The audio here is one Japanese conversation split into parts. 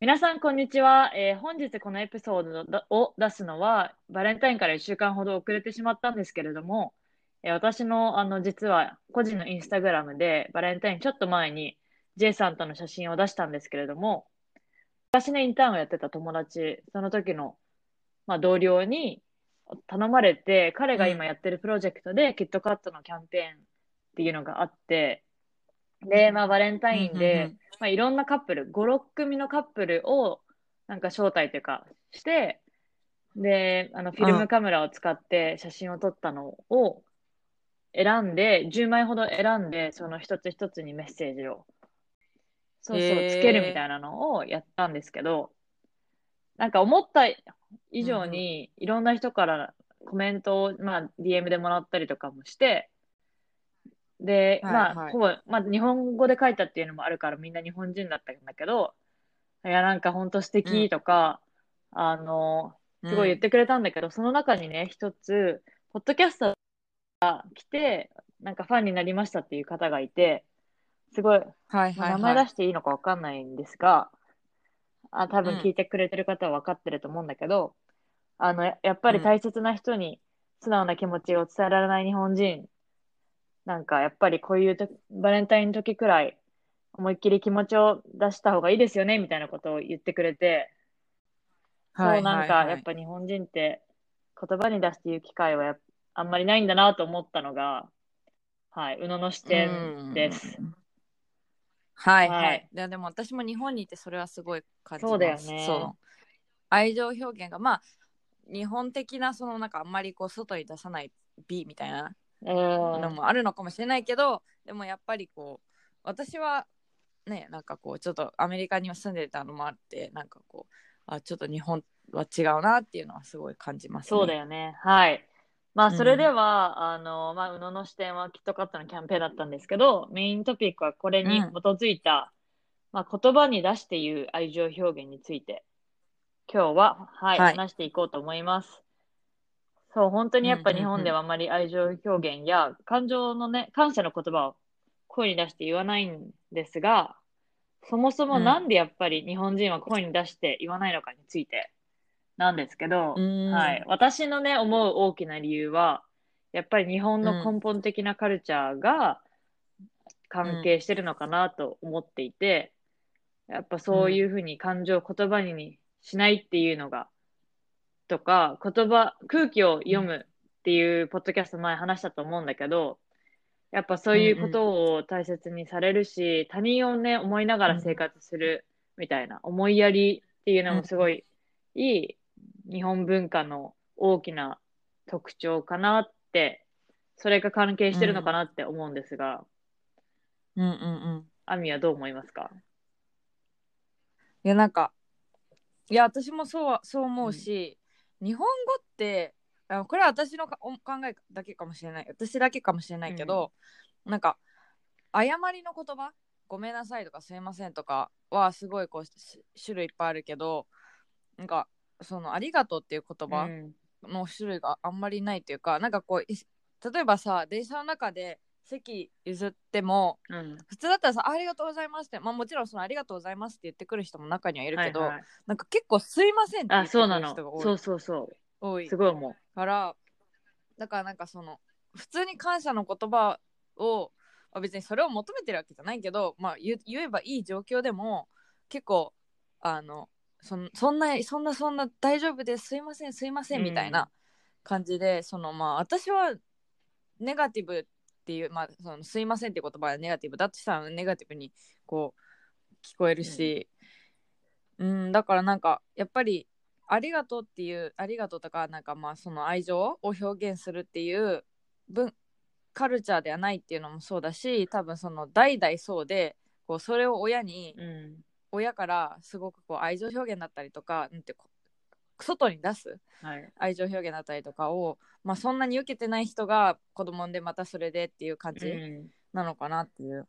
皆さん、こんにちは。えー本日このエピソードを出すのは、バレンタインから1週間ほど遅れてしまったんですけれども、えー私の、あの、実は個人のインスタグラムで、バレンタインちょっと前に J さんとの写真を出したんですけれども、私のインターンをやってた友達、その時の、まあ、同僚に頼まれて、彼が今やってるプロジェクトで、キットカットのキャンペーンっていうのがあって、で、まあ、バレンタインで、まあ、いろんなカップル、5、6組のカップルを、なんか招待というか、して、で、あの、フィルムカメラを使って写真を撮ったのを選んで、10枚ほど選んで、その一つ一つにメッセージを、そうそう、つけるみたいなのをやったんですけど、なんか思った以上に、いろんな人からコメントを、まあ、DM でもらったりとかもして、で、はいまあ、はい。ほぼ、まあ、日本語で書いたっていうのもあるから、みんな日本人だったんだけど、いや、なんか本当素敵とか、あの、すごい言ってくれたんだけど、その中にね、一つ、ポッドキャストが来て、なんかファンになりましたっていう方がいて、すごい、はいまあ名前出していいのかわかんないんですが、あ、多分うん。聞いてくれてる方は分かってると思うんだけど、あの、ややっぱり大切な人に素直な気持ちを伝えられない日本人、なんかやっぱりこういうとバレンタインの時くらい思いっきり気持ちを出した方がいいですよね、みたいなことを言ってくれて、そうなんかやっぱ日本人って言葉に出して言う機会はあんまりないんだなと思ったのが、はい、宇野の視点です。ははいはいい。ででも私も日本にいてそれはすごい感じます。そうだよねそう愛情表現がまあ日本的なそのなんかあんまりこう外に出さない美みたいなうんのもあるのかもしれないけど、でもやっぱりこう私はねなんかこうちょっとアメリカには住んでたのもあってなんかこうあちょっと日本は違うなっていうのはすごい感じますね。そうだよね。はい。まあ、うんそれでは、あの、まあ、宇野の視点はキットカットのキャンペーンだったんですけど、メイントピックはこれに基づいた、まあ、言葉に出して言う愛情表現について、今日は、はい、はい話していこうと思います。そう、本当にやっぱ日本ではあまり愛情表現や感情のね、感謝の言葉を声に出して言わないんですが、そもそもなんでやっぱり日本人は声に出して言わないのかについてなんですけど、うん。はい。私のね、思う大きな理由は、やっぱり日本の根本的なカルチャーが関係してるのかなと思っていて、やっぱそういうふうに感情を言葉にしないっていうのが、とか、言葉、空気を読むっていうポッドキャスト前話したと思うんだけど、やっぱそういうことを大切にされるし、他人をね、思いながら生活するみたいな、思いやりっていうのもすごいいい日本文化の大きな特徴かなって、それが関係してるのかなって思うんですが、うんうんうん。アミはどう思いますか？いやなんかいや私もそうはそう思うし、日本語ってあこれは私のかお考えだけかもしれない。私だけかもしれないけど、なんか謝りの言葉？ごめんなさいとかすいませんとかはすごいこうし種類いっぱいあるけどなんかそのありがとうっていう言葉うん。の種類があんまりないというか、なんかこうい例えばさ電車の中で席譲ってもうん。普通だったらさあありがとうございますって、まあ、もちろんそのありがとうございますって言ってくる人も中にはいるけど、はいはいなんか結構すいませんって言っあ、てくそうなのる人が。多いそうそうそ多う。いすごい思う。からだからなんかその普通に感謝の言葉をまあ別にそれを求めてるわけじゃないけど、まあ、言言えばいい状況でも結構あのそんそんなそんなそんな大丈夫ですすいませんすいませんみたいな感じで、そのまあ私はネガティブっていう、まあ、そのすいませんっていう言葉はネガティブ。だとしたらネガティブにこう聞こえるし、うん、だからなんかやっぱりありがとうっていうありがとうとかなんかまあその愛情を表現するっていう文カルチャーではないっていうのもそうだし多分その代々そうでこうそれを親にうん。親からすごくこう愛情表現だったりとかなんて外に出すはい。愛情表現だったりとかを、まあ、そんなに受けてない人が子供でまたそれでっていう感じうん、なのかなっていう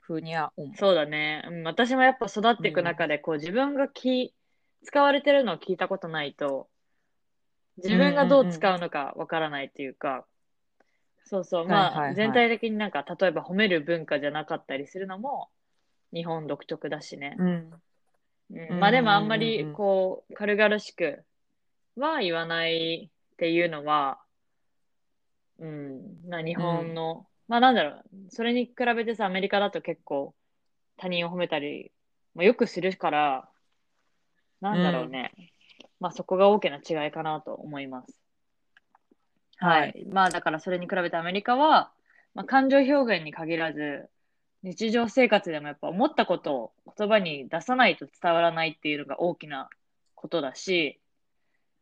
ふうには思う。そうだね。うん、私もやっぱ育っていく中で、こう自分がき使われてるのを聞いたことないと、自分がどう使うのかわからないっていうか、そうそう。まあ、はいはいはい全体的になんか、例えば褒める文化じゃなかったりするのも、日本独特だしね。うんうん、まあでもあんまうんうんりうんこう、軽々しくは言わないっていうのは、うん、まあ日本の、まあなんだろう、それに比べてさ、アメリカだと結構他人を褒めたり、まあ、よくするから、なんだろうね。まあそこが大きな違いかなと思います。はい。まあだからそれに比べてアメリカは、まあ感情表現に限らず、日常生活でもやっぱ思ったことを言葉に出さないと伝わらないっていうのが大きなことだし、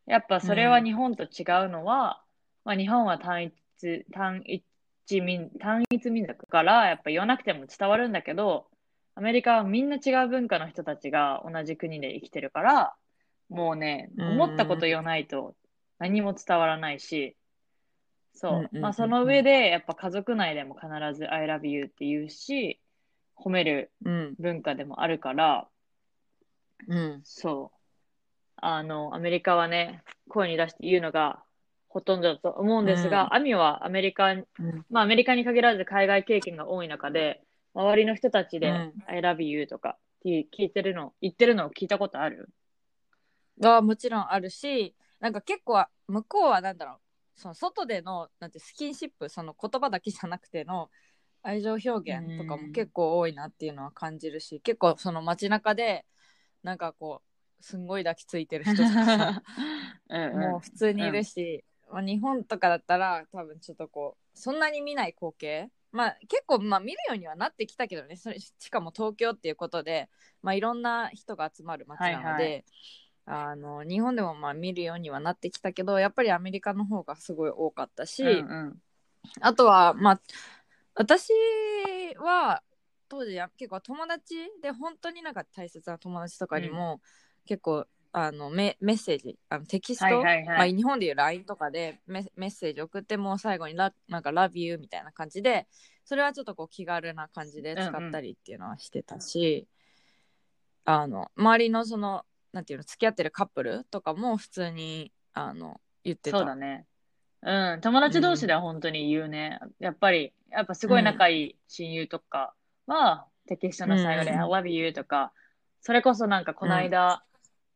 やっぱそれは日本と違うのは、まあ日本は単一、単一民、単一民族からやっぱ言わなくても伝わるんだけど、アメリカはみんな違う文化の人たちが同じ国で生きてるから、もうね、うん思ったこと言わないと何も伝わらないし、そう。まあその上で、やっぱ家族内でも必ず I love you って言うし、褒めるうん文化でもあるから、うん。そう。あの、アメリカはね、声に出して言うのがほとんどだと思うんですが、うん。アミはアメリカ、うん。まあアメリカに限らず海外経験が多い中で、周りの人たちで、うん。I love you とか聞聞いてるの、言ってるのを聞いたことある？はもちろんあるしなんか結構は向こうはなんだろうその外でのなんてスキンシップその言葉だけじゃなくての愛情表現とかも結構多いなっていうのは感じるし、結構その街中でなんかこうすんごい抱きついてる人とか うんうん。もう普通にいるし、まあ、日本とかだったら多分ちょっとこうそんなに見ない光景。まあ結構まあ見るようにはなってきたけどね。それしかも東京っていうことで、まあ、いろんな人が集まる街なので、はいあの日本でもまあ見るようにはなってきたけどやっぱりアメリカの方がすごい多かったし、うんうん。あとはまあ私は当時や結構友達で本当になんか大切な友達とかにも、結構あのメメッセージあのテキスト、はいはいはい。まあ、日本でいう LINE とかでメメッセージ送ってもう最後にラなんか Love you みたいな感じでそれはちょっとこう気軽な感じで使ったりっていうのはしてたし、あの周りのそのなんていうの付き合ってるカップルとかも普通にあの言ってたそうだね。うん、友達同士では本当に言うね。やっぱり、やっぱすごい仲いい親友とかは、テキストの最後で、うん I love you とか、それこそなんかこの間、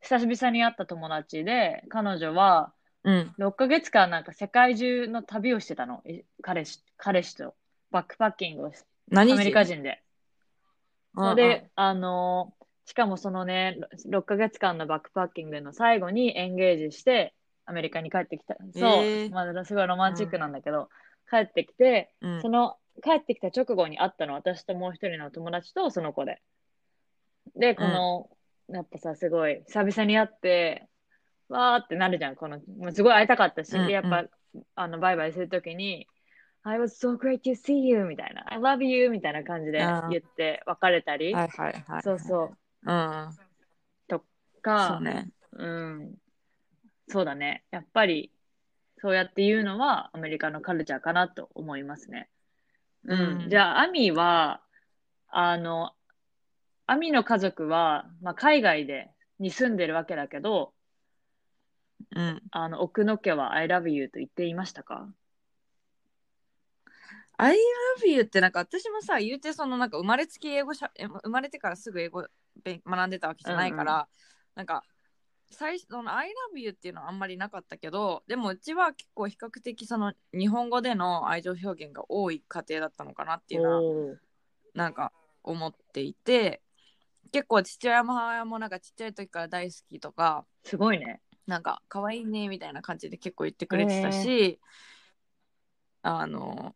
久々に会った友達で、彼女はうん6ヶ月間なんか世界中の旅をしてたの。い彼氏、彼氏とバックパッキングをし何アメリカ人で。うんうんで、あのーしかもそのね、6ヶ月間のバックパッキングの最後にエンゲージして、アメリカに帰ってきた。そう、えー。まあ、すごいロマンチックなんだけど、帰ってきて、うん。その、帰ってきた直後に会ったの、私ともう一人の友達とその子で。で、この、やっぱさ、すごい、久々に会って、わーってなるじゃん、この、もうすごい会いたかったし、うんうん。で、やっぱ、あの、バイバイするときに、I was so great to see you みたいな、I love you みたいな感じで言って別れたり、はいはいはい。そうそう、うん。か、そうね。うん。そうだね。やっぱり、そうやって言うのはアメリカのカルチャーかなと思いますね。うん。うんじゃあ、アミは、あの、アミの家族は、まあ、海外で、に住んでるわけだけど、うん。あの、奥の家は I love you と言っていましたか？I love you ってなんか私もさ言うてそのなんか生まれつき英語しゃえ生まれてからすぐ英語べ学んでたわけじゃないから、なんか最初その I love you っていうのはあんまりなかったけどでもうちは結構比較的その日本語での愛情表現が多い家庭だったのかなっていうのはなんか思っていて結構父親も母親もなんかちっちゃい時から大好きとかすごいね。なんか可愛いねみたいな感じで結構言ってくれてたし、あの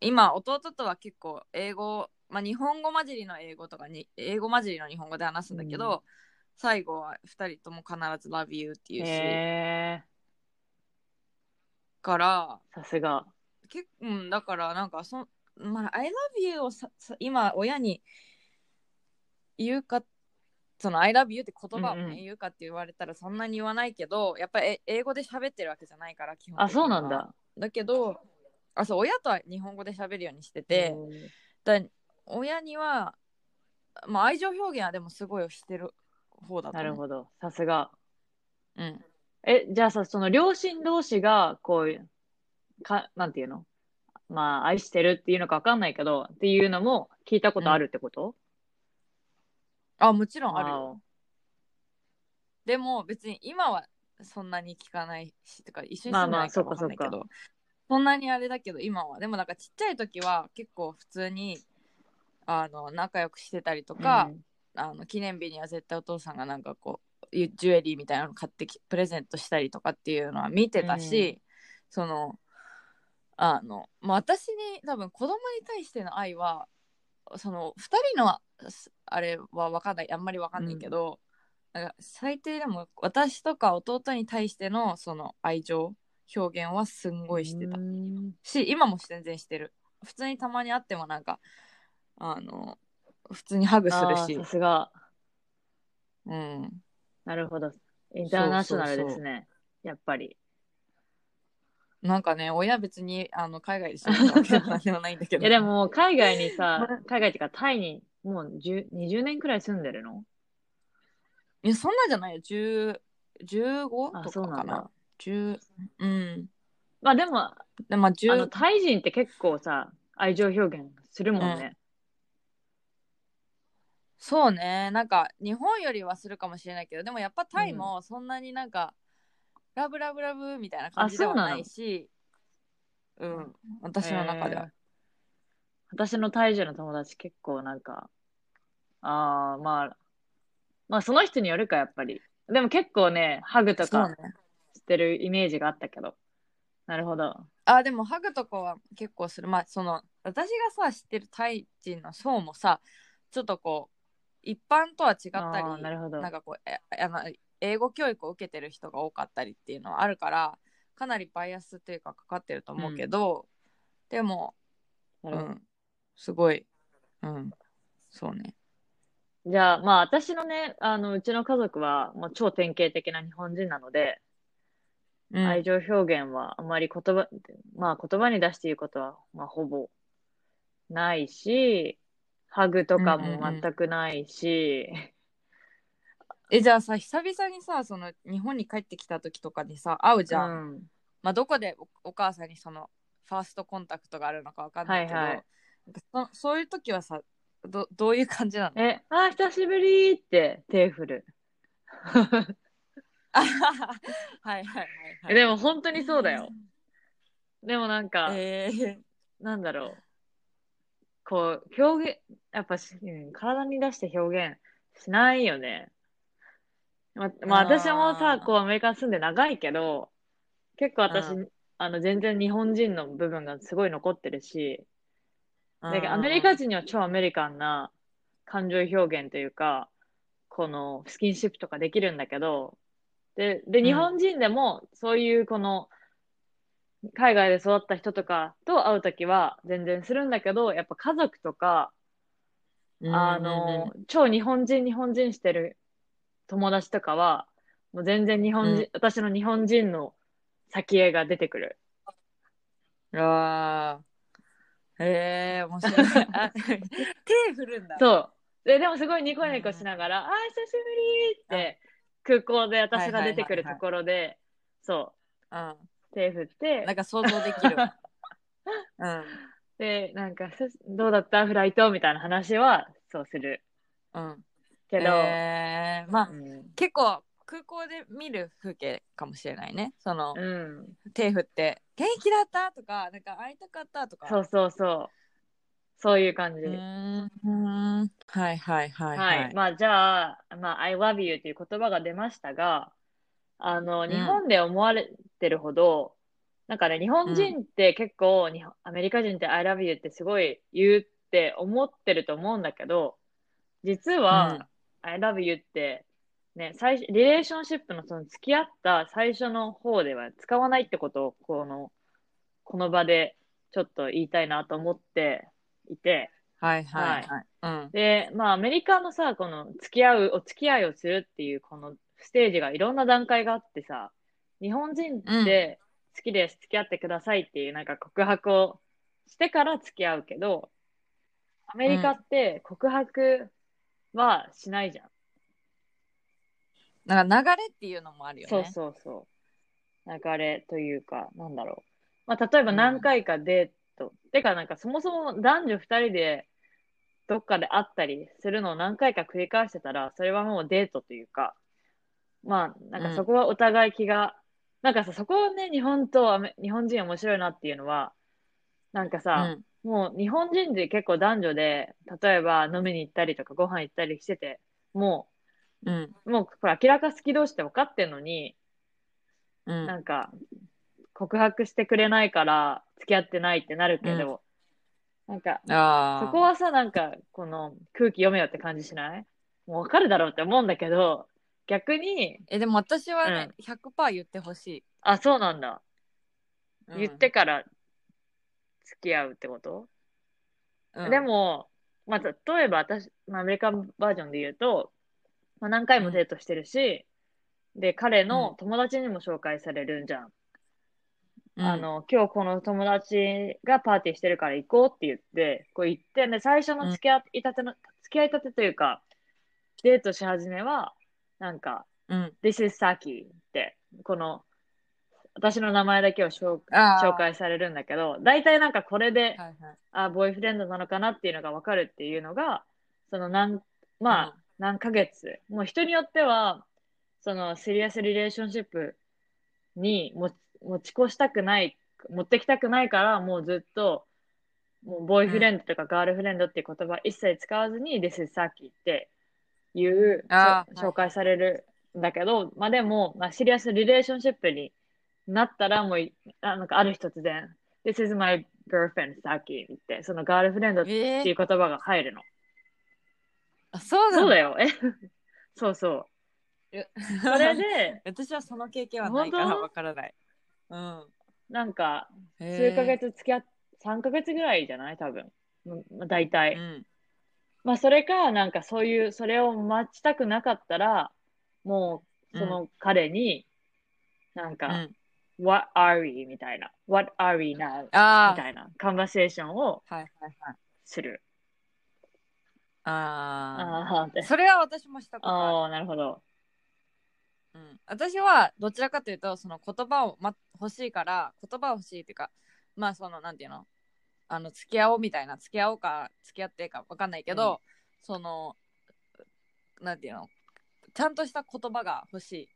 今弟とは結構英語、まあ、日本語混じりの英語とかに英語混じりの日本語で話すんだけど、うん。最後は2人とも必ず Love you っていうし、へからー、さすが。結うんだからなんかそ、まあ、I love you をささ今親に言うかその I love you って言葉をね、うんうん。言うかって言われたらそんなに言わないけどやっぱり英語で喋ってるわけじゃないから基本あ、そうなんだ。だけどあそう親とは日本語で喋るようにしてて、だ親には、まあ、愛情表現はでもすごいしてる方だと思う。なるほど。さすが。うん、え、じゃあさ、その両親同士が、こうか、なんていうの？まあ、愛してるっていうのかわかんないけど、っていうのも聞いたことあるってこと、あもちろんあるでも別に今はそんなに聞かないしとか一緒に住んでないからわかんないけど、そそんなにあれだけど今は。でもなんかちっちゃい時は結構普通にあの仲良くしてたりとおか、あの記念日には絶対お父さんがなんかこうジュエリーみたいなの買ってきプレゼントしたりとかっていうのは見てたし、そのあの、まあ、私に多分子供に対しての愛はその2人のすあれは分かんないあんまり分かんないけど、なんか最低でも私とか弟に対してのその愛情表現はすんごいしてたうん。し今も全然してる。普通にたまに会ってもなんかあの普通にハグするしさすが。うんなるほど。インターナショナルですね。やっぱり。なんかね親別にあの海外で住んでるわけでもなんでもないんだけどいやでも、海外にさ、海外っていうか、タイにもう10 20年くらい住んでるの？いやそんなんじゃないよ10 15あとそうなんだかかな10うんまあでも、でまああの、10タイ人って結構さ、愛情表現するもんね。そうね。なんか日本よりはするかもしれないけどでもやっぱタイもそんなになんか、ラブラブラブみたいな感じではないし。うん。私の中では。へー。私のタイ人の友達結構なんか、ああ、まあ、まあその人によるか、やっぱり。でも結構ね、ハグとかしてるイメージがあったけど。なるほど。あでもハグとかは結構する。まあその私がさ知ってるタイ人の層もさちょっとこう一般とは違ったりなるほど。なんかこうえあの英語教育を受けてる人が多かったりっていうのはあるからかなりバイアスというかかかってると思うけど、でもなるほど。うん。すごい。うん。そうね。じゃあ、まあ私のね、あの、うちの家族はもう超典型的な日本人なので、うん。愛情表現はあまり言葉、まあ言葉に出して言うことは、まあほぼないし、ハグとかも全くないし、えじゃあさ久々にさその日本に帰ってきた時とかにさ会うじゃん、うん。まあ、どこでおお母さんにそのファーストコンタクトがあるのかわかんないけど、はいはい。そそういう時はさどどういう感じなの？え、あー、久しぶりって手振る。あ はいはいはい、はい、えでも本当にそうだよ。でもなんか、えー、なんだろう。こう、表現、やっぱし、うん体に出して表現しないよね。ま、まあ私もさ、こうアメリカに住んで長いけど、結構私、うあの全然日本人の部分がすごい残ってるし、だアメリカカ人には超アメリカンな感情表現というか、このスキンシップとかできるんだけど、で、で、ん。日本人でもそういうこの、海外で育った人とかと会うときは全然するんだけど、やっぱ家族とか、あの、超日本人日本人してる友達とかは、もう全然日本人、うん。私の日本人の先絵が出てくる。あー。へえ面白い。あ 手振るんだ。そう。で、でもすごいニコニコしながら、あー、久しぶりって、空港で私が出てくるところで、そう。う、手振ってん、なん、か想像できるわ うんで、なんか、すどうだった？フライト？みたいな話は、そうする。うんけど、えー、まあうん。結構空港で見る風景かもしれないねその、うん。手振って「元気だった?」とか「なんか会いたかった?」とかそうそうそう。そういう感じ。うーんはいはいはいは。はいい、まあ、じゃあ、まあ、I love you という言葉が出ましたが、あの、ん日本で思われてるほど、なんかね、日本人って結構、日本アメリカ人って I love you ってすごい言うって思ってると思うんだけど、実は、I love you って、ね、最初、リレーションシップのその付き合った最初の方では使わないってことを、この、この場でちょっと言いたいなと思っていて、はいはい。はい、うん。で、まあ、アメリカのさ、この付き合う、お付き合いをするっていうこのステージがいろんな段階があってさ、日本人って好きです、付き合ってくださいっていうなんか告白をしてから付き合うけど、アメリカって告白はしないじゃん。なんか流れっていうのもあるよね。そうそうそう。流れというか、なんだろう。まあ、例えば何回かデート、てかなんかそもそも男女二人でどっかで会ったりするのを何回か繰り返してたら、それはもうデートというか、まあ、なんかそこはお互い気が、なんかさ、そこをね、日本と日本人面白いなっていうのは、なんかさ、もう日本人で結構男女で、例えば飲みに行ったりとかご飯行ったりしてて、もうん。うん。う、もうこれ明らか好き同士って分かってんのに、うん。なんか、告白してくれないから付き合ってないってなるけど、なんか、ああ。そこはさ、なんか、この空気読めよって感じしない？もう分かるだろうって思うんだけど、逆に、え、でも私はね、100%言ってほしあ、そうなんだ。い。うん。言って、から付き合うってこと、うん。で、も、まあ、例えば私、まあ、アメリカンバージョンで言うと、まあ、何回もデートしてるし、で、彼の友達にも紹介されるんじゃん。うん。あ、の、今日この友達がパーティーしてるから行こうって言って、こう行って、で、最初の付き合いたての、付き合いたてというか、デートし始めは、なんか、うん。This is Saki って、この、私の名前だけを紹介されるんだけど、大体なんかこれで、はいはい。あ、ボーイフレンドなのかなっていうのがわかるっていうのが、その何、まあ、うん何ヶ月、もう人によっては、そのシリアスリレーションシップに持ち越したくない、持ってきたくないから、もうずっと、もうボーイフレンドとかガールフレンドっていう言葉一切使わずに、This is Saki っていう、紹介されるんだけど、まあでも、まあシリアスリレーションシップになったら、もうい、あなんかある日突然、This is my girlfriend Saki って、そのガールフレンドってえーいう言葉が入るの。あ、そうなんだ。そうだよ。え？そうそう。えそれで、私はその経験はないからわからない。うん。なんか、数ヶ月付き合っ、3ヶ月ぐらいじゃない？多分。大体。うん。まあ、それか、なんかそういう、それを待ちたくなかったら、もう、その彼に、なんか、うん。What are we? みたいな。What are we now? みたいな、カンバセーションをはいはいはい。する。あああ、ってあ。それは私もしたことある。ああ、なるほど。うん、私はどちらかというとその言葉を、ま、欲しいから言葉欲しいっていうかまあそのなんていうの？あの付き合おうみたいな付き合おうか付き合ってかわかんないけど、うん。そのなんていうのちゃんとした言葉が欲し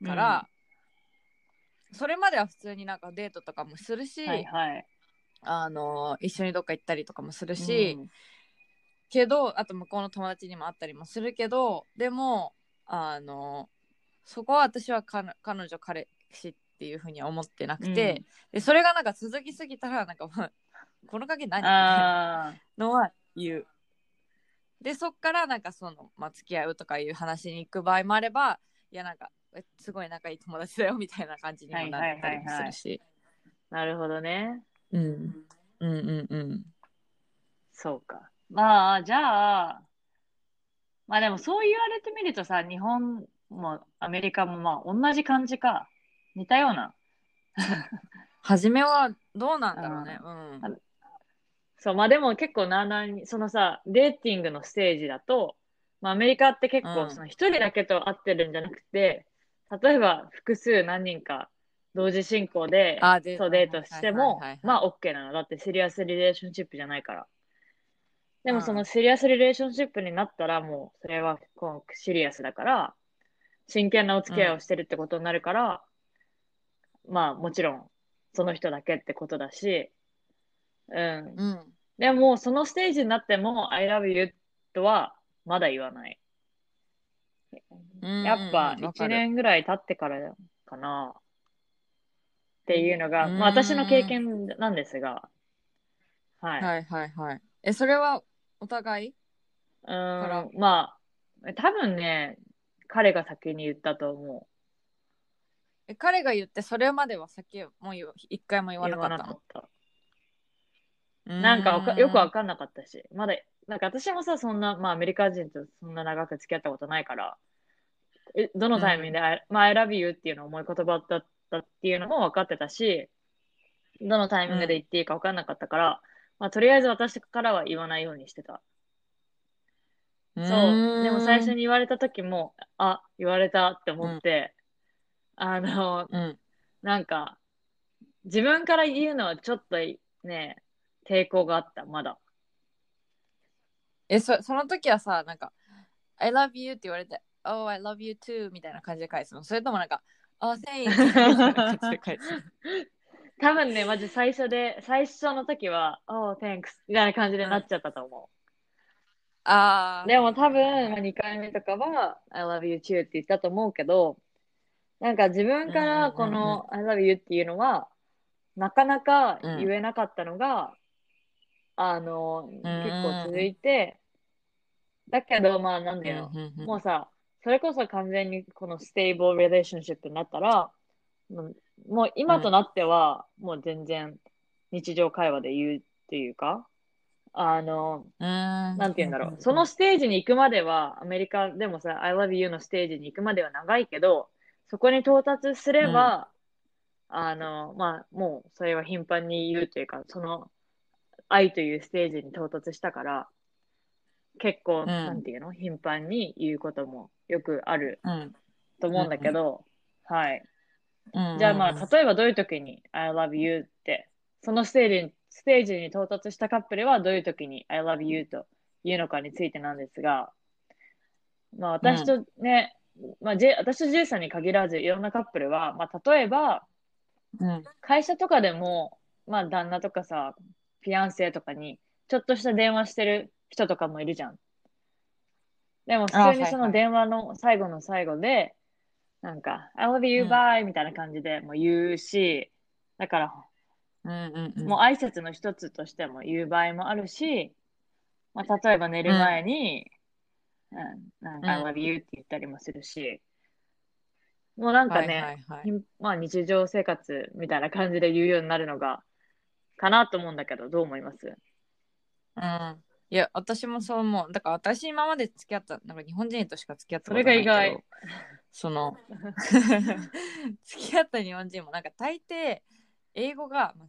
いから、それまでは普通になんかデートとかもするし、はいはい。あの一緒にどっか行ったりとかもするし、うん。けどあと向こうの友達にも会ったりもするけどでもあのそこは私は彼彼女彼氏っていうふうには思ってなくて、でそれがなんか続きすぎたらなんかまあこの影何？みたいなあのは言う。でそっからなんかその、まあ、付き合うとかいう話に行く場合もあればいやなんかえすごい仲いい友達だよみたいな感じにもなったりもするし。あ、なるほどね。うんうんうんうん。そうか。まあ、じゃあ、まあでもそう言われてみるとさ、日本もアメリカもまあ同じ感じか。似たような。初めはどうなんだろうね。うん。そう、まあでも結構なあなあに、そのさ、デーティングのステージだと、まあアメリカって結うん構その一人だけと会ってるんじゃなくて、例えば複数何人か同時進行で、そうデートしてもまあ OK なの。だってシリアスリレーションシップじゃないから。でうんもそのシリアスリレーションシップになったらもうそれはこうシリアスだから、真剣なお付き合いをしてるってことになるから、まあもちろんその人だけってことだし、うん。うん。でもそのステージになっても I love you とはまだ言わない。やっぱ1年ぐらい経ってからかな。っていうのが、うんまあ私の経験なんですが、はい。はいはいはい。え、それはお互い？うーん、まあ、多分ね、彼が先に言ったと思え彼が言ってそれまでは先もう一回も言う。わなかったの？言わなんかよくわかんなかったし、まだ、なんか私もさ、そんな、まあアメリカ人とそんな長く付き合ったことないから、えどのタイミングで、I- まあ I love you っていうのは重い言葉だったっていうのも分かってたし、どのタイミングで言っていいか分かんなかったから、まあとりあえず私からは言わないようにしてた。んそう。でも最初に。に言われた時も、あ、言われたって思って、あの、うん。なんか、自分から言うのはちょっとね、抵抗があった、まだ。え、そその時はさ、なんか、I love you って言われて、Oh, I love you too みたいな感じで返すの？それともなんか、Oh, thanks みたいな感じで返すの？多分ね、マジ最初で、最初の時は、Oh, thanks みたいな感じでなっちゃったと思あう。でも多分、まあ、2回目とかは、I love you too って言ったと思うけど、なんか自分からこの I love you っていうのは、なかなか言えなかったのが、あの、結構続いて、だけど、まあ、なんだよ、もうさ、それこそ完全にこの stable relationship になったら、もう今となっては、もう全然日常会話で言うっていうか、あの、ななんて言うんだろう。そのステージに行くまでは、アメリカでもさ、I love you のステージに行くまでは長いけど、そこに到達すれば、あの、まあ、もうそれは頻繁に言うというか、その愛というステージに到達したから、結構、んなんていうの？頻繁に言うこともよくあるうん。と思うんだけど、はい。うんじゃあまあ、例えばどういう時に I love you って、そのステージに、ステージに到達したカップルはどういう時に I love you と言うのかについてなんですが、まあ私とね、まあ、J、私と J さんに限らずいろんなカップルは、まあ例えばうん。会社とかでも、まあ旦那とかさ、フィアンセとかにちょっとした電話してる人とかもいるじゃん。でも普通にその電話の最後の最後で、なんか、I love you, うん bye みたいな感じでもう言うし、だから、うんうんうん。もう挨拶の一つとしても言う場合もあるし、まあ、例えば寝る前に、うん、なんか、うん I love you って言ったりもするし、もうなんかね、はいはいはいまあ日常生活みたいな感じで言うようになるのが、かなと思うんだけど、どう思います？うん。いや、私もそう思う。だから私今まで付き合った、なんか日本人としか付き合ったそことないけどれが意外。その、付き合った日本人もなんか大抵英語がまあ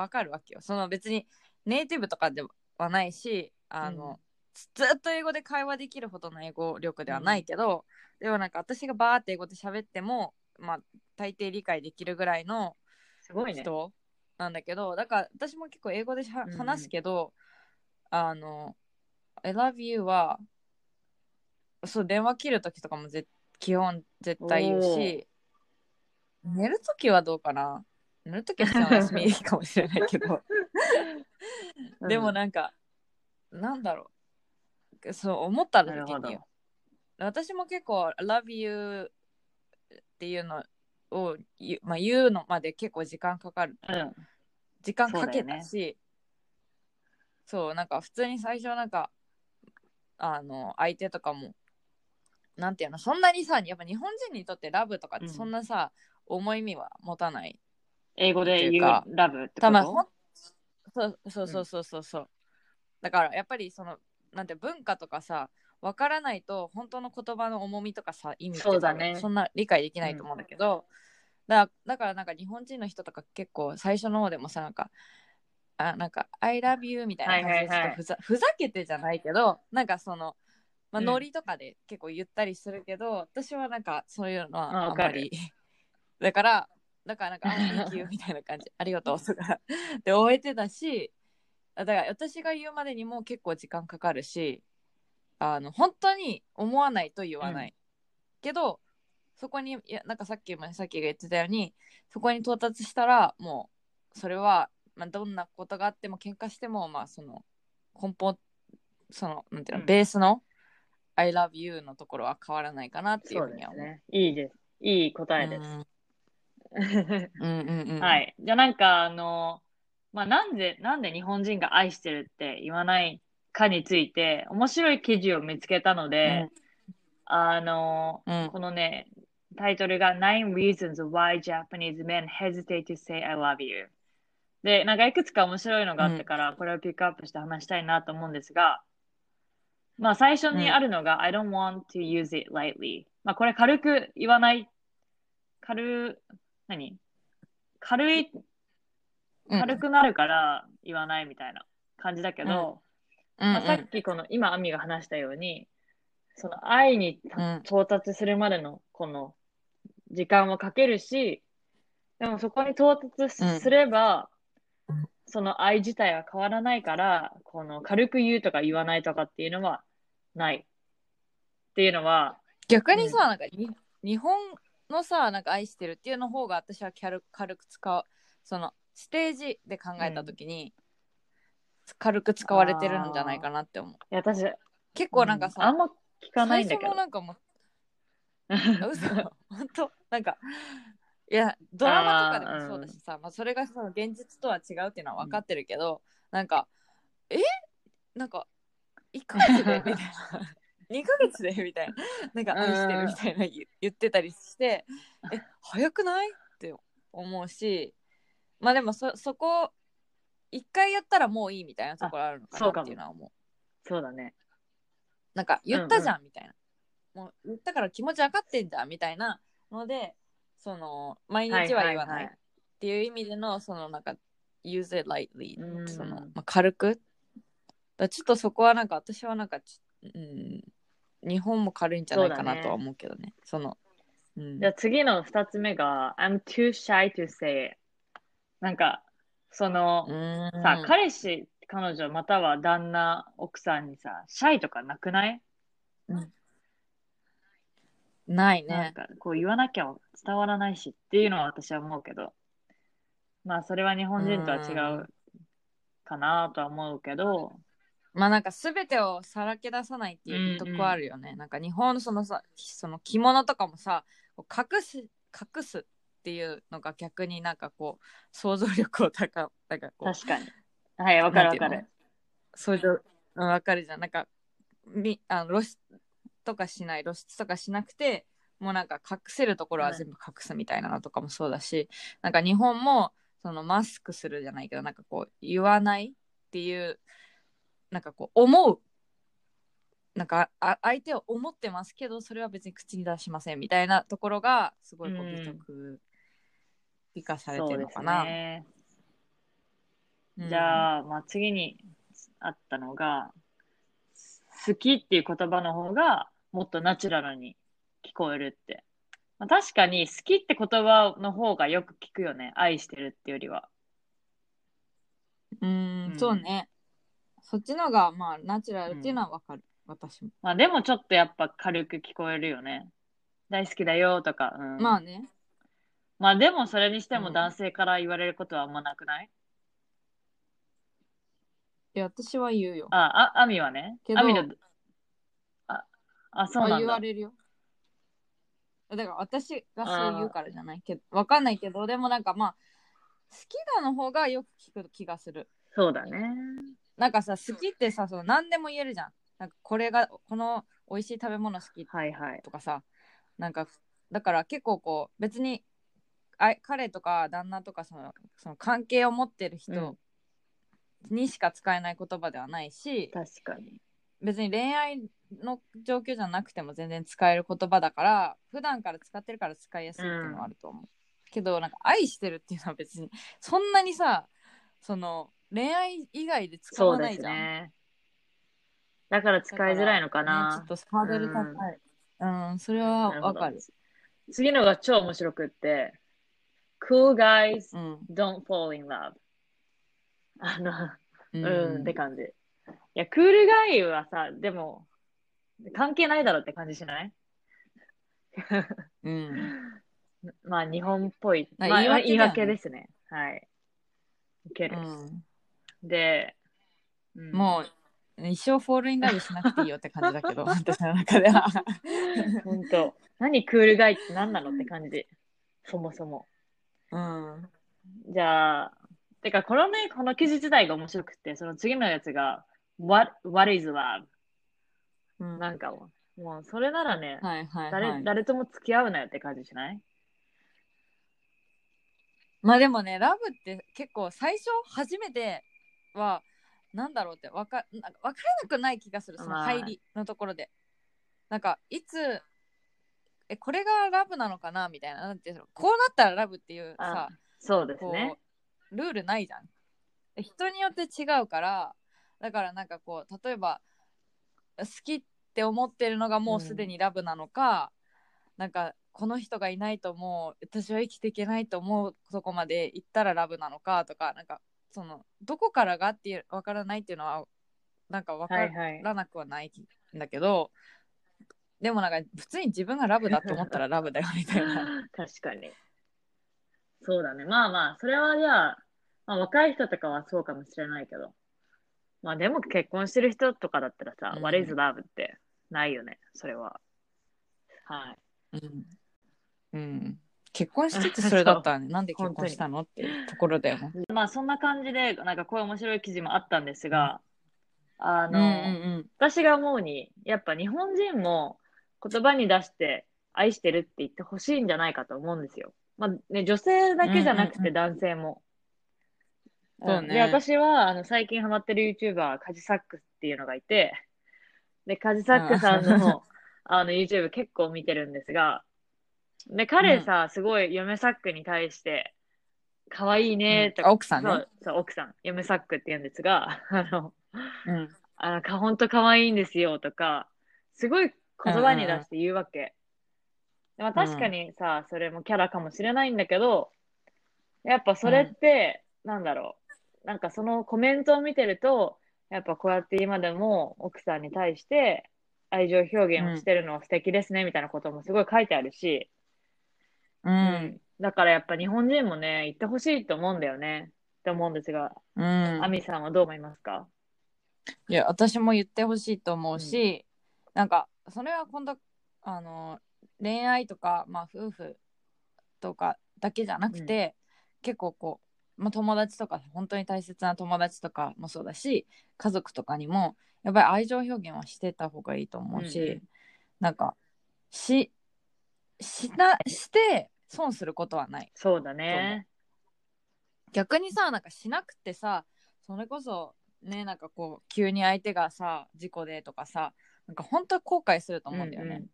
わかるわけよ。その別にネイティブとかではないし、あの、ずずっと英語で会話できるほどの英語力ではないけど、でもなんか私がバーって英語で喋っても、まあ大抵理解できるぐらいのすごいね。人なんだけど、だから私も結構英語でしゃうん話すけど、あの、I love you は、そう、電話切るときとかもぜ基本絶対言うし、寝るときはどうかな？寝るときは普通のお休みかもしれないけど、うん。でもなんか、なんだろう、そう思ったなるほに、私も結構 I love you っていうのを言う,、まあ、言うのまで結構時間かかる。うん。時間かけたしそう,、なんか普通に最初なんかあの相手とかもなんていうのそんなにさやっぱ日本人にとってラブとかってうん。そんなさ、重い意味は持たない。英語で言うラブってこと？そうそうそうそうそうそう、だからやっぱりそのなんて文化とかさわからないと本当の言葉の重みとかさ意味ってそうだね。そんな理解できないと思うんだけど、だだからなんか日本人の人とか結構最初の方でもさなんかあなんか「I love you」みたいな感じでちょっとふざ,、ふざけてじゃないけどなんかその、まあ、うん。ノリとかで結構言ったりするけど、私はなんかそういうのあはあんまりだからだからなんか「あ Thank you」みたいな感じ「ありがとう」とか で終えてたしだから私が言うまでにも結構時間かかるしあの本当に思わないと言わない、けどそこにいやなんかさっきもさっきが言ってたようにそこに到達したらもうそれは、まあ、どんなことがあっても喧嘩してもまあその根本そのなんていうの、うんベースの「I love you」のところは変わらないかなっていうふうには思う。ですね。いいです。いい答えです。うん うんうんうん、はい。じゃあなんかあの、まあ、なんで、なんで日本人が愛してるって言わないかについて、面白い記事を見つけたので、あの、うん。このね、タイトルが Nine Reasons Why Japanese Men Hesitate to Say I Love You。で、なんかいくつか面白いのがあったから、これをピックアップして話したいなと思うんですが、まあ最初にあるのが、I don't want to use it lightly。まあこれ軽く言わない、軽、何？軽い、うん。軽くなるから言わないみたいな感じだけど、うんまあ、さっきこの今、アミが話したように、その愛にうん。到達するまでのこの時間をかけるし、でもそこに到達すすれば、その愛自体は変わらないから、この軽く言うとか言わないとかっていうのはない。っていうのは、逆にさ、なんかに日本のさなんか愛してるっていうの方が私は軽軽く使う。そのステージで考えた時に、軽く使われてるんじゃないかなって思う。いや、私、結構なんかさ、うあんま聞かないんだけど。最初も。なんかもう 嘘。本当？なんかいやドラマとかでもそうだしさまあ、それがその現実とは違うっていうのは分かってるけど、なんかえ？なんか1ヶ月で？みたいな。2ヶ月で？みたいな。なんか愛してるみたいな言言ってたりしてえ早くない？って思うしまあでもそそこ一回やったらもういいみたいなところあるのかなっていうのは思う。そうだね。なんか言ったじゃんみたいな、もう言ったから気持ち分かってんじゃんみたいなのでその毎日は言わないっていう意味でのそのなんか use it lightly うん。その、まあ、軽く。だちょっとそこはなんか私はなんかちうん日本も軽いんじゃないかなとは思うけどね。その、うん。じゃあ次の二つ目が、I'm too shy to say it. なんか、その、うん。さ、彼氏、彼女、または旦那、奥さんにさ、シャイとかなくない、ないね。なんか、こう言わなきゃ伝わらないしっていうのは私は思うけど、まあ、それは日本人とは違うかなとは思うけど、まあなんか全てをさらけ出さないっていうとこあるよね、なんか日本のそのさその着物とかもさこう隠す隠すっていうのが逆になんかこう想像力を高なんかこう確かに。はい、わかるわかる。想像うんわかるじゃんなんかみあの露出とかしない露出とかしなくてもうなんか隠せるところは全部隠すみたいなのとかもそうだし、なんか日本もそのマスクするじゃないけどなんかこう言わないっていうなんかこう思うなんかあ相手を思ってますけどそれは別に口に出しませんみたいなところがすごいこううん美徳美化されてるのかな。ね。うんじゃあ、まあ、次にあったのが、好きっていう言葉の方がもっとナチュラルに聞こえるって。まあ、確かに好きって言葉の方がよく聞くよね。愛してるっていうよりは。ううんん、そうね。そっちのが、まあ、ナチュラルっていうのはわかる、私も。まあでもちょっとやっぱ軽く聞こえるよね。大好きだよとか。うん、まあね。まあでもそれにしてもうん男性から言われることはあんまなくない、いや、私は言うよ。あ、あ、アミはね？けどアミの、あ、あ、そうあなんだ。言われるよ。だから私がそう言うからじゃない？けど、わかんないけど、でもなんかまあ、好きだの方がよく聞く気がする。そうだね。なんかさ、好きってさ、その何でも言えるじゃん。なんかこれが、この美味しい食べ物好きはいはい。とかさ、なんか、だから結構こう、別に、あ彼とか旦那とかそのその関係を持ってる人にしか使えない言葉ではないし、確かに。別に恋愛の状況じゃなくても全然使える言葉だから普段から使ってるから使いやすいっていうのはあると思う、けどなんか愛してるっていうのは別にそんなにさその恋愛以外で使わないじゃん、ね。だから使いづらいのかな。ねちょっとハードル高い。うん、それはわかる。次のが超面白くって、Cool guys うん don't fall in love. あの、うんうん、って感じ。いや、クールガイはさ、でも、関係ないだろって感じしない？うん まあ、日本っぽい。まあまあ、言い訳だよね言い訳ですね。はい。いける。うんで、うんもう一生フォールインラブしなくていいよって感じだけど 私の中では本当何クールガイって何なのって感じ。そもそも。うん。じゃあ、てか、このね、この記事自体が面白くて、その次のやつが、What, what is love? うん。なんかもう、もうそれならね、はいはい誰はい。誰とも付き合うなよって感じしない？まあでもねラブって結構最初初めてはなんだろうってわか分からなくない気がするそのまあ。入りのところで、なんかいつえこれがラブなのかな？みたいな。なんていうの？こうなったらラブっていうさあそうですこね。うルールないじゃん。で人によって違うからだからなんかこう例えば好きって思ってるのがもうすでにラブなのか、なんかこの人がいないともう私は生きていけないと思うとこまで行ったらラブなのかとかなんかそのどこからがっていう分からないっていうのはなんか分かはいはい。らなくはないんだけど、でもなんか普通に自分がラブだと思ったらラブだよみたいな。確かに。そうだね。まあまあ、それはじゃあ、まあ、若い人とかはそうかもしれないけど。まあでも結婚してる人とかだったらさ、うん What is love ってないよね、それは。はい。うんうん、結婚しててそれだったらね なんで結婚したのっていうところだよね。まあそんな感じで、なんかこういう面白い記事もあったんですが、あの、うんうん私が思うに、やっぱ日本人も言葉に出して愛してるって言ってほしいんじゃないかと思うんですよ。まあね、女性だけじゃなくてうんうんうん。男性も。そうね。ん。で、私はあの最近ハマってる YouTuber、カジサックスっていうのがいて、で、カジサックさんのあの YouTube 結構見てるんですが、で、彼さ、すごい嫁サックに対して、可愛いねとか、うん。奥さんね。そう、そう、奥さん、嫁サックって言うんですが、あの、うん。うんあの、か、ほんと可愛いんですよとか、すごい言葉に出して言うわけ。でまあ確かにさ、それもキャラかもしれないんだけど、やっぱそれって、なんだろう。なんかそのコメントを見てると、やっぱこうやって今でも奥さんに対して愛情表現をしてるのは素敵ですね、みたいなこともすごい書いてあるし、うん。だからやっぱ日本人もね、言ってほしいと思うんだよね。って思うんですが、うん。アミさんはどう思いますか？いや私も言ってほしいと思うし、なんかそれは今度あの恋愛とか、まあ、夫婦とかだけじゃなくて、結構こう、まあ、友達とか本当に大切な友達とかもそうだし家族とかにもやっぱり愛情表現はしてた方がいいと思うし、うんうん。なんかししなして損することはないそうだね。逆にさなんかしなくてさそれこそねなんかこう急に相手がさ事故でとかさなんか本当は後悔すると思うんだよね、うんうん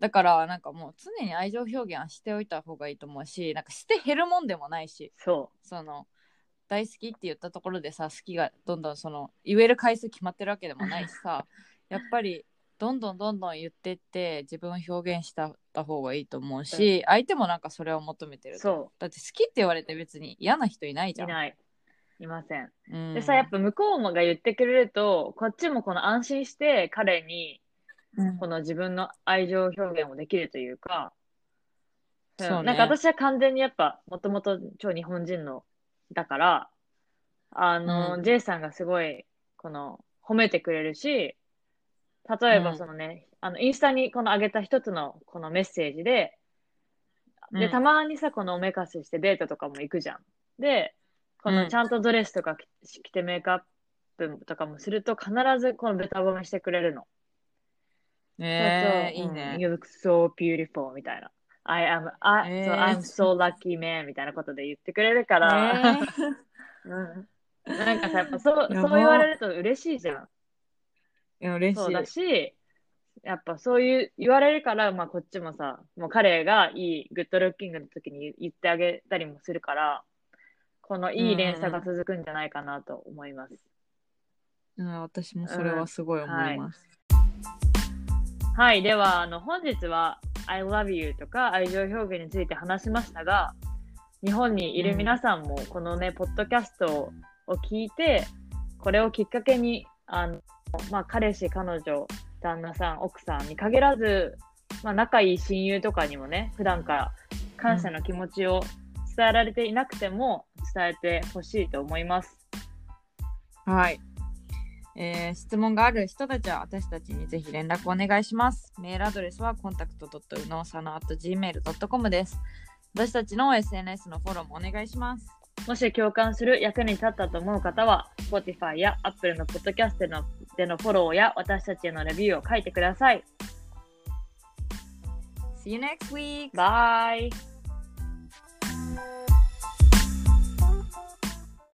だからなんかもう常に愛情表現はしておいた方がいいと思うしなんかして減るもんでもないしそその大好きって言ったところでさ好きがどんどんその言える回数決まってるわけでもないしさ やっぱりどんどんどんどん言ってって自分を表現した方がいいと思うし、相手もなんかそれを求めてう。るだって好きって言われて別に嫌な人いないじう。ゃん。いない。いません。うん。でさ、やっぱ向こうもが言ってくれると、こっちもこの安心して彼にうん。この自分の愛情表現をできるというか、ん。そうね。なんか私は完全にやっぱ、もともと超日本人の、だから、あの、うん。J さんがすごい、この、褒めてくれるし、例えばそのね、あの、インスタにこの上げた一つのこのメッセージで、で、うん。たまにさ、このおめかししてデートとかも行くじゃん。で、こうんのちゃんとドレスとか着着てメイクアップとかもすると必ずこのベタ褒めしてくれるの。えー、いいね。You look so beautiful みたいな。I am, I, え so ー I'm so lucky man みたいなことで言ってくれるから、えー うんなんかさ、やっぱそう、そう言われると嬉しいじゃん。いや嬉しそうだい。し、やっぱそういう言われるから、まあこっちもさ、もう彼がいいグッドルッキングの時に言ってあげたりもするから、このいい連鎖が続くんじゃないかなと思います。うん、私もそれはすごい思います。はい、では、あの、本日は I love you とか愛情表現について話しましたが、日本にいる皆さんもこのね、ポッドキャストを聞いて、これをきっかけに、あの、まあ、彼氏、彼女、旦那さん、奥さんに限らず、まあ、仲いい親友とかにもね、普段から感謝の気持ちを伝えられていなくても伝えてほしいと思います。はい。えー質問がある人たちは私たちにぜひ連絡お願いします。メールアドレスは contact.unosano.gmail.com です。私たちの SNS のフォローもお願いします。もし共感する役に立ったと思う方は、Spotify や Apple のポッドキャストのでのフォローや私たちへのレビューを書いてください。See you next week! バイ